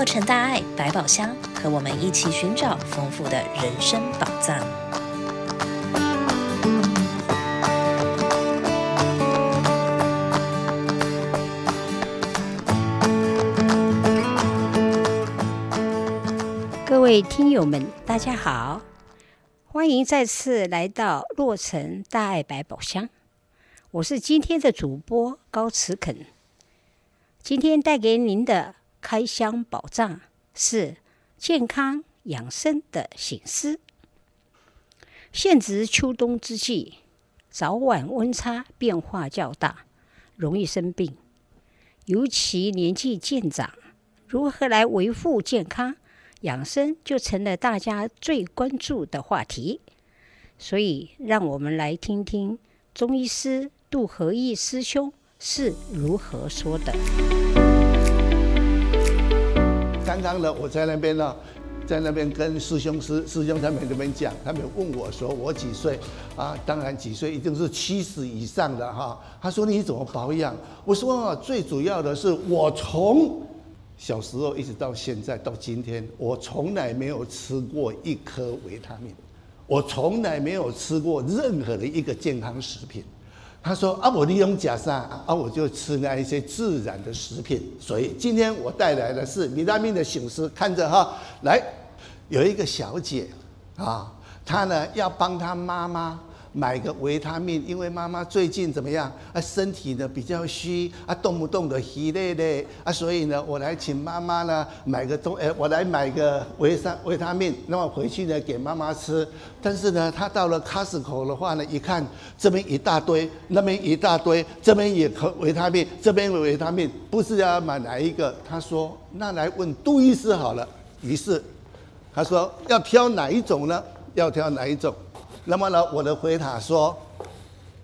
洛城大爱百宝箱，和我们一起寻找丰富的人生宝藏。各位听友们，大家好，欢迎再次来到洛城大爱百宝箱。我是今天的主播高慈肯，今天带给您的开箱宝藏是健康养生的省思。现值秋冬之际，早晚温差变化较大，容易生病，尤其年纪渐长，如何来维护健康养生，就成了大家最关注的话题。所以，让我们来听听中医师。杜和义师兄是如何说的？刚刚呢，我在那边呢，在那边跟师兄师师兄他们那边讲，他们问我说我几岁啊？当然几岁一定是七十以上的哈。他说你怎么保养？我说最主要的是我从小时候一直到现在到今天，我从来没有吃过一颗维他命，我从来没有吃过任何的一个健康食品。他说：“啊，我利用假山啊，我就吃那一些自然的食品。所以今天我带来的是维他命的醒狮，看着哈，来，有一个小姐啊，她呢要帮她妈妈。”买个维他命，因为妈妈最近怎么样？啊，身体呢比较虚，啊，动不动的虚累累，啊，所以呢，我来请妈妈呢买个东，哎，我来买个维他维他命，那么回去呢给妈妈吃。但是呢，她到了 Costco 的话呢，一看这边一大堆，那边一大堆，这边也可维他命，这边维他命，不知道要买哪一个？她说：“那来问杜医师好了。”于是她说：“要挑哪一种呢？要挑哪一种？”那么呢，我的回答说，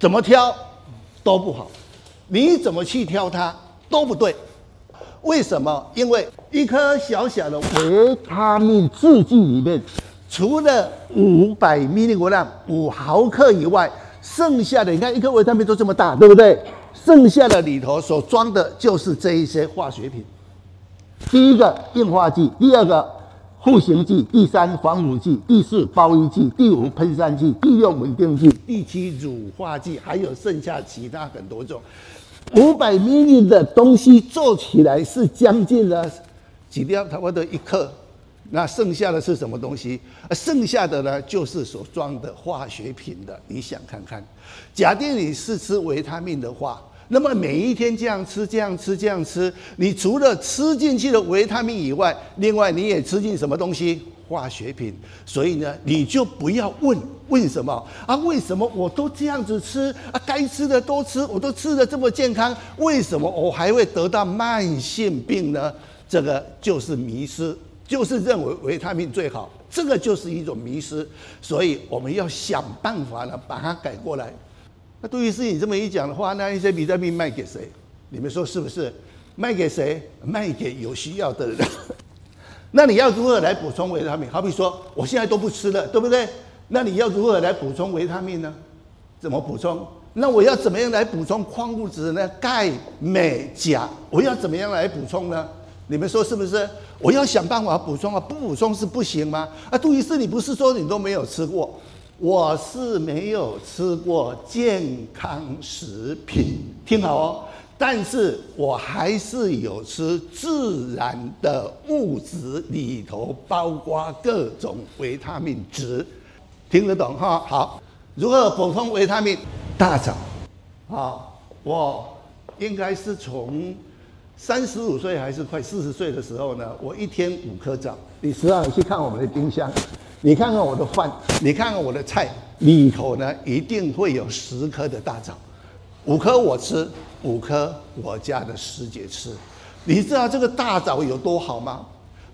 怎么挑都不好，你怎么去挑它都不对。为什么？因为一颗小小的维他命制剂里面，除了五百 mg 五毫克以外，剩下的你看一颗维他命都这么大，对不对？剩下的里头所装的就是这一些化学品。第一个硬化剂，第二个。赋形剂，第三防腐剂，第四包衣剂，第五喷散剂，第六稳定剂，第七乳化剂，还有剩下其他很多种。五百 ml 的东西做起来是将近了几粒，差不多一克。那剩下的是什么东西？剩下的呢，就是所装的化学品的。你想看看，假定你是吃维他命的话。那么每一天这样吃，这样吃，这样吃，你除了吃进去的维他命以外，另外你也吃进什么东西？化学品。所以呢，你就不要问为什么啊？为什么我都这样子吃啊？该吃的都吃，我都吃得这么健康，为什么我还会得到慢性病呢？这个就是迷失，就是认为维他命最好，这个就是一种迷失。所以我们要想办法呢，把它改过来。那杜医师，你这么一讲的话，那一些维他命卖给谁？你们说是不是？卖给谁？卖给有需要的人。那你要如何来补充维他命？好比说，我现在都不吃了，对不对？那你要如何来补充维他命呢？怎么补充？那我要怎么样来补充矿物质呢？钙、镁、钾，我要怎么样来补充呢？你们说是不是？我要想办法补充啊，不补充是不行吗？啊，杜医师，你不是说你都没有吃过？我是没有吃过健康食品，听好哦。但是我还是有吃自然的物质，里头包括各种维他命值，听得懂哈？好，如何补充维他命？大枣，啊，我应该是从三十五岁还是快四十岁的时候呢，我一天五颗枣。你实际上去看我们的冰箱。你看看我的饭，你看看我的菜里头呢，一定会有十颗的大枣，五颗我吃，五颗我家的师姐吃。你知道这个大枣有多好吗？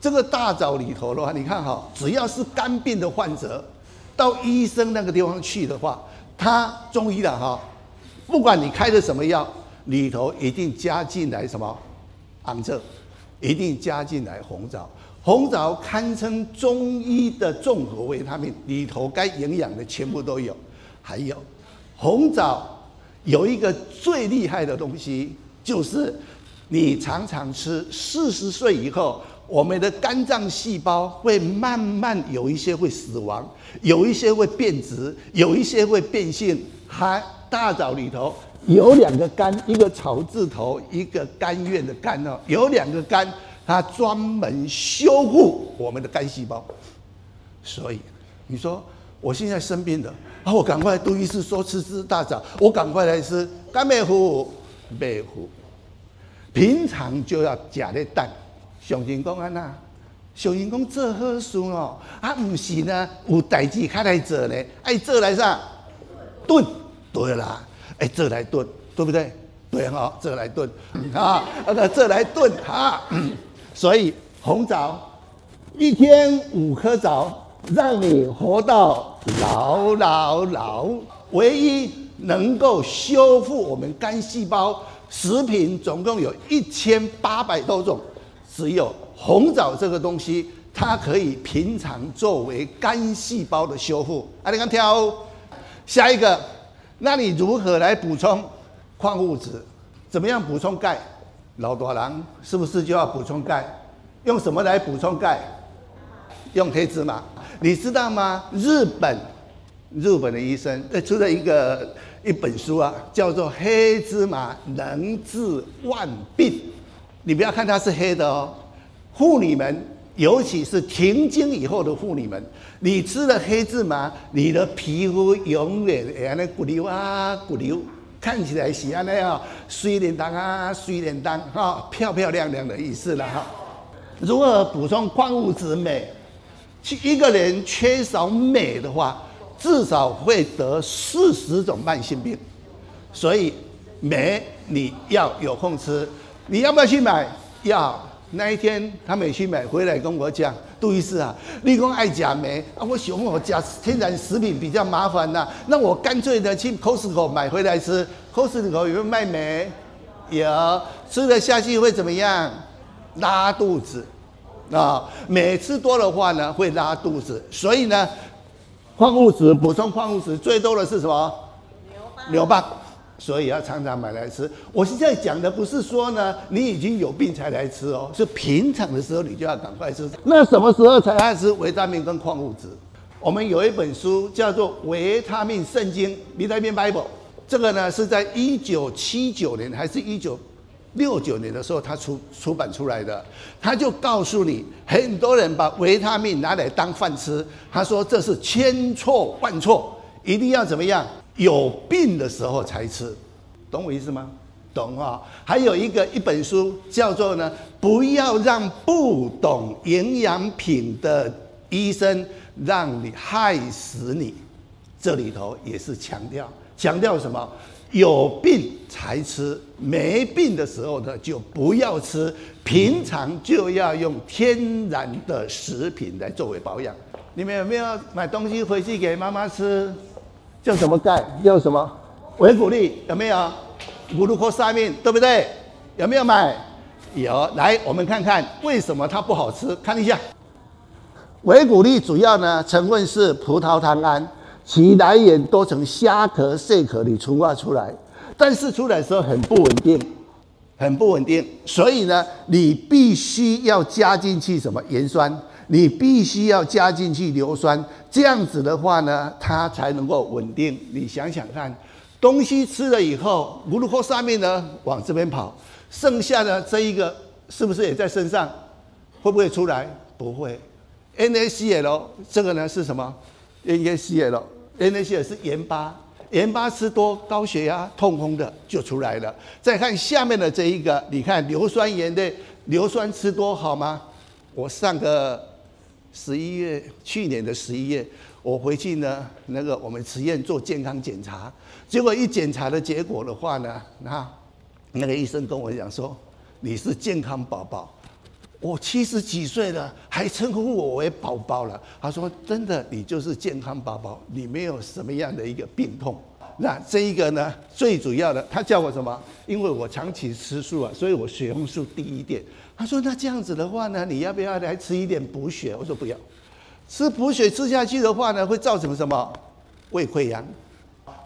这个大枣里头的话，你看哈，只要是肝病的患者，到医生那个地方去的话，他中医的哈，不管你开的什么药，里头一定加进来什么，红枣，一定加进来红枣。红枣堪称中医的综合维他命，里头该营养的全部都有。还有，红枣有一个最厉害的东西，就是你常常吃，四十岁以后我们的肝脏细胞会慢慢有一些会死亡，有一些会变质，有一些会变性。还大枣里头有两个肝，一个草字头，一个甘愿的甘哦，有两个肝，它专门修复我们的肝细胞。所以你说我现在生病了，啊，我赶快杜医师说吃吃大枣，我赶快来吃甘麦糊、麦糊。平常就要吃的蛋。上人讲安那，上人讲做好事哦，啊，不是呢，有代志较来做呢，爱做来啥？炖，对啦，哎，这来炖，对不对？对哈，这来炖啊，那个做来炖哈，所以红枣一天五颗枣，让你活到老老老。唯一能够修复我们肝细胞食品，总共有一千八百多种。只有红枣这个东西，它可以平常作为肝细胞的修复。啊，你看挑下一个，那你如何来补充矿物质？怎么样补充钙？老大人是不是就要补充钙？用什么来补充钙？用黑芝麻。你知道吗？日本日本的医生出了一个一本书啊，叫做《黑芝麻能治万病》。你不要看它是黑的哦，妇女们，尤其是停经以后的妇女们，你吃了黑芝麻，你的皮肤永远哎那骨溜啊骨溜，看起来是安尼哦水灵当啊水灵当哈漂漂亮亮的意思了哈。如何补充矿物质镁？一个人缺少镁的话，至少会得四十种慢性病，所以镁你要有空吃。你要不要去买？要。那一天他没去买，回来跟我讲，杜医师啊，你讲爱假梅啊，我喜欢我加天然食品比较麻烦呐、那我干脆的去 Costco 买回来吃。Costco 有没有卖梅？有，吃了下去会怎么样？拉肚子啊，镁吃多的话呢，会拉肚子。所以呢，矿物质补充矿物质最多的是什么？牛蒡。所以要常常买来吃。我现在讲的不是说呢，你已经有病才来吃哦，是平常的时候你就要赶快吃。那什么时候才爱吃维他命跟矿物质？我们有一本书叫做《维他命圣经》（Vitamin Bible），这个呢是在一九七九年还是一九六九年的时候，它出出版出来的。他就告诉你，很多人把维他命拿来当饭吃，他说这是千错万错，一定要怎么样？有病的时候才吃，懂我意思吗？懂啊！还有一个一本书叫做呢，不要让不懂营养品的医生让你害死你。这里头也是强调，强调什么？有病才吃，没病的时候呢就不要吃。平常就要用天然的食品来作为保养。你们有没有买东西回去给妈妈吃？叫什么钙？叫什么维骨力？有没有？葫芦壳上面对不对？有没有买？有。来，我们看看为什么它不好吃。看一下，维骨力主要呢成分是葡萄糖胺，其来源都从虾壳、蟹壳里出挖出来，但是出来的时候很不稳定，很不稳定。所以呢，你必须要加进去什么盐酸。你必须要加进去硫酸，这样子的话呢，它才能够稳定。你想想看，东西吃了以后，葫芦壳上面呢往这边跑，剩下的这一个是不是也在身上？会不会出来？不会。NaCl 这个呢是什么？NaCl，NaCl 是盐巴，盐巴吃多高血压、痛风的就出来了。再看下面的这一个，你看硫酸盐的硫酸吃多好吗？我上个。十一月，去年的十一月，我回去呢，那个我们实验做健康检查，结果一检查的结果的话呢，那那个医生跟我讲说，你是健康宝宝，我七十几岁了，还称呼我为宝宝了。他说真的，你就是健康宝宝，你没有什么样的一个病痛。那这一个呢，最主要的，他叫我什么？因为我长期吃素啊，所以我血红素低一点。他说：“那这样子的话呢，你要不要来吃一点补血？”我说：“不要，吃补血吃下去的话呢，会造成什么？胃溃疡。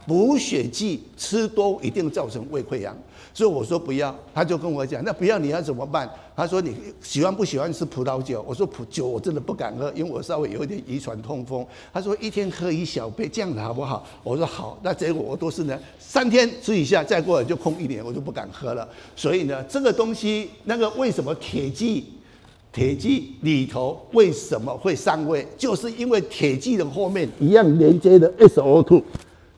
补血剂吃多一定造成胃溃疡。所以我说不要，他就跟我讲，那不要你要怎么办？他说你喜欢不喜欢吃葡萄酒？我说葡酒我真的不敢喝，因为我稍微有一点遗传痛风。他说一天喝一小杯，这样子好不好？我说好。那结果我都是呢，三天吃一下，再过来就空一年，我就不敢喝了。所以呢，这个东西那个为什么铁剂？铁剂里头为什么会伤胃？就是因为铁剂的后面一样连接的 SO2。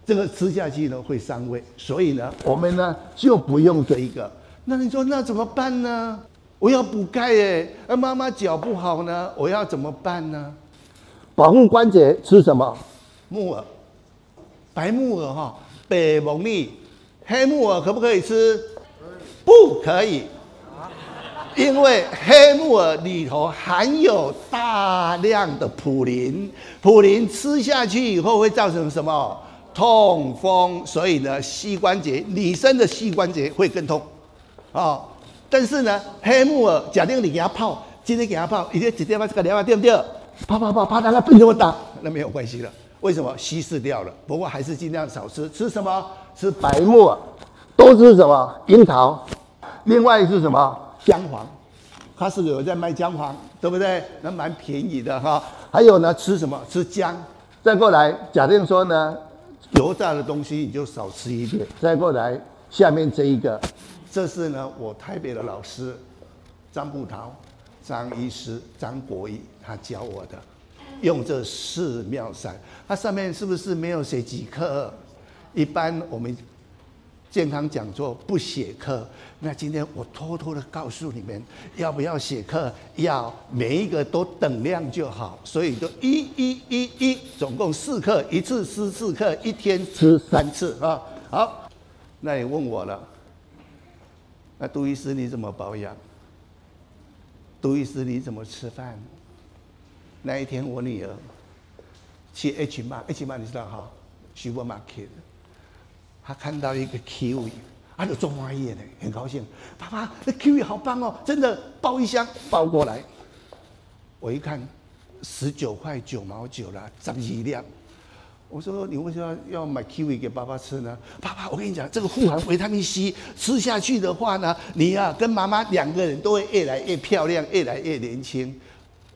这个吃下去呢会伤胃，所以呢，我们呢就不用这一个。那你说那怎么办呢？我要补钙哎，而妈妈脚不好呢，我要怎么办呢？保护关节吃什么？木耳，白木耳哈，北蒙利，黑木耳可不可以吃？不可以，因为黑木耳里头含有大量的普林，普林吃下去以后会造成什么？痛风，所以呢，膝关节，女生的膝关节会更痛，啊、但是呢，黑木耳，假定你给他泡，今天给他泡，一天几天把这个疗法对不对？泡泡泡，怕它它变这么大，那没有关系了。为什么？稀释掉了。不过还是尽量少吃。吃什么？吃白木耳，都是什么？樱桃。另外是什么？姜黄。他是有在卖姜黄，对不对？那蛮便宜的哈。还有呢，吃什么？吃姜。再过来，假定说呢？油炸的东西你就少吃一点。再过来，下面这一个，这是呢我台北的老师张步桃、张医师、张国义他教我的，用这四妙散。它上面是不是没有写几克？一般我们。健康讲座不写课，那今天我偷偷的告诉你们，要不要写课？要，每一个都等量就好，所以就一一一一，总共四克，一次吃四克，一天吃三次啊。好，那你问我了，那杜医师你怎么保养？杜医师你怎么吃饭？那一天我女儿去 H&M，H&M 你知道哈，Supermarket。他看到一个 kiwi，他就中华叶的，很高兴。爸爸，那 kiwi 好棒哦，真的抱一箱抱过来。我一看，十九块九毛九了，十二两。我说你为什么要买 kiwi 给爸爸吃呢？爸爸，我跟你讲，这个富含维他命 C，吃下去的话呢，你呀、跟妈妈两个人都会越来越漂亮，越来越年轻。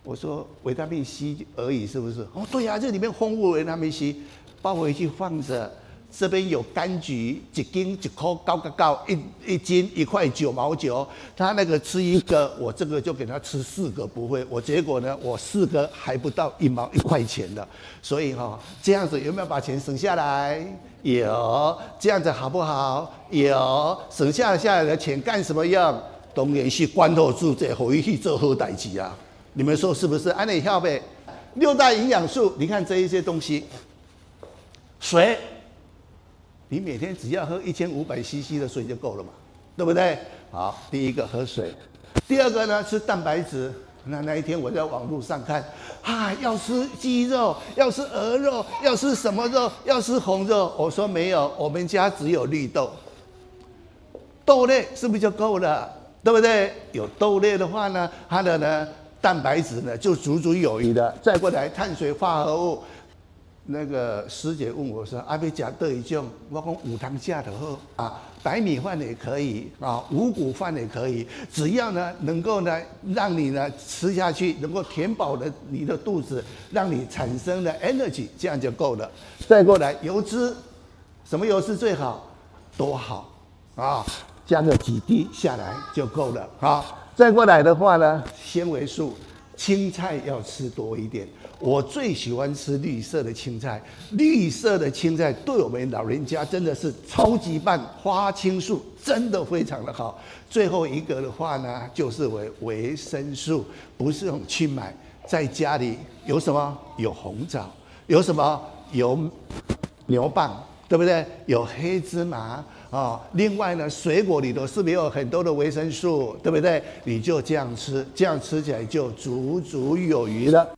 我说维他命 C 而已，是不是？哦，对呀、啊，这里面丰富维他命 C，抱回去放着。这边有柑橘，一斤一颗高高高，一一斤一块九毛九。他那个吃一个，我这个就给他吃四个，不会。我结果呢，我四个还不到一毛一块钱的。所以哈、哦，这样子有没有把钱省下来？有，这样子好不好？有，省下下来的钱干什么用？当然是关头住这回去做好代志啊！你们说是不是？按你跳呗。六大营养素，你看这一些东西，水。你每天只要喝一千五百 CC 的水就够了嘛，对不对？好，第一个喝水，第二个呢，吃蛋白质。那那一天我在网络上看，啊，要吃鸡肉，要吃鹅肉，要吃什么肉？要吃红肉。我说没有，我们家只有绿豆，豆类是不是就够了？对不对？有豆类的话呢，它的呢蛋白质呢就足足有余的。再过来碳水化合物。那个师姐问我说：“阿贝加得一种，我讲五糖价的喝啊，白米饭也可以啊，五谷饭也可以，只要呢能够呢让你呢吃下去，能够填饱了你的肚子，让你产生了 energy，这样就够了。再过来油脂，什么油脂最好？多好啊，加个几滴下来就够了啊。再过来的话呢，纤维素，青菜要吃多一点。”我最喜欢吃绿色的青菜，绿色的青菜对我们老人家真的是超级棒，花青素真的非常的好。最后一个的话呢，就是维维生素，不是用去买，在家里有什么？有红枣，有什么？有牛蒡，对不对？有黑芝麻啊、另外呢，水果里头是没有很多的维生素，对不对？你就这样吃，这样吃起来就足足有余了。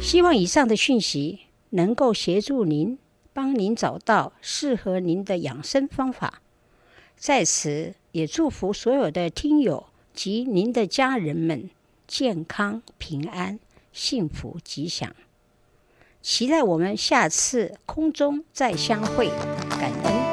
希望以上的讯息能够协助您，帮您找到适合您的养生方法。在此也祝福所有的听友及您的家人们健康平安、幸福吉祥。期待我们下次空中再相会，感恩。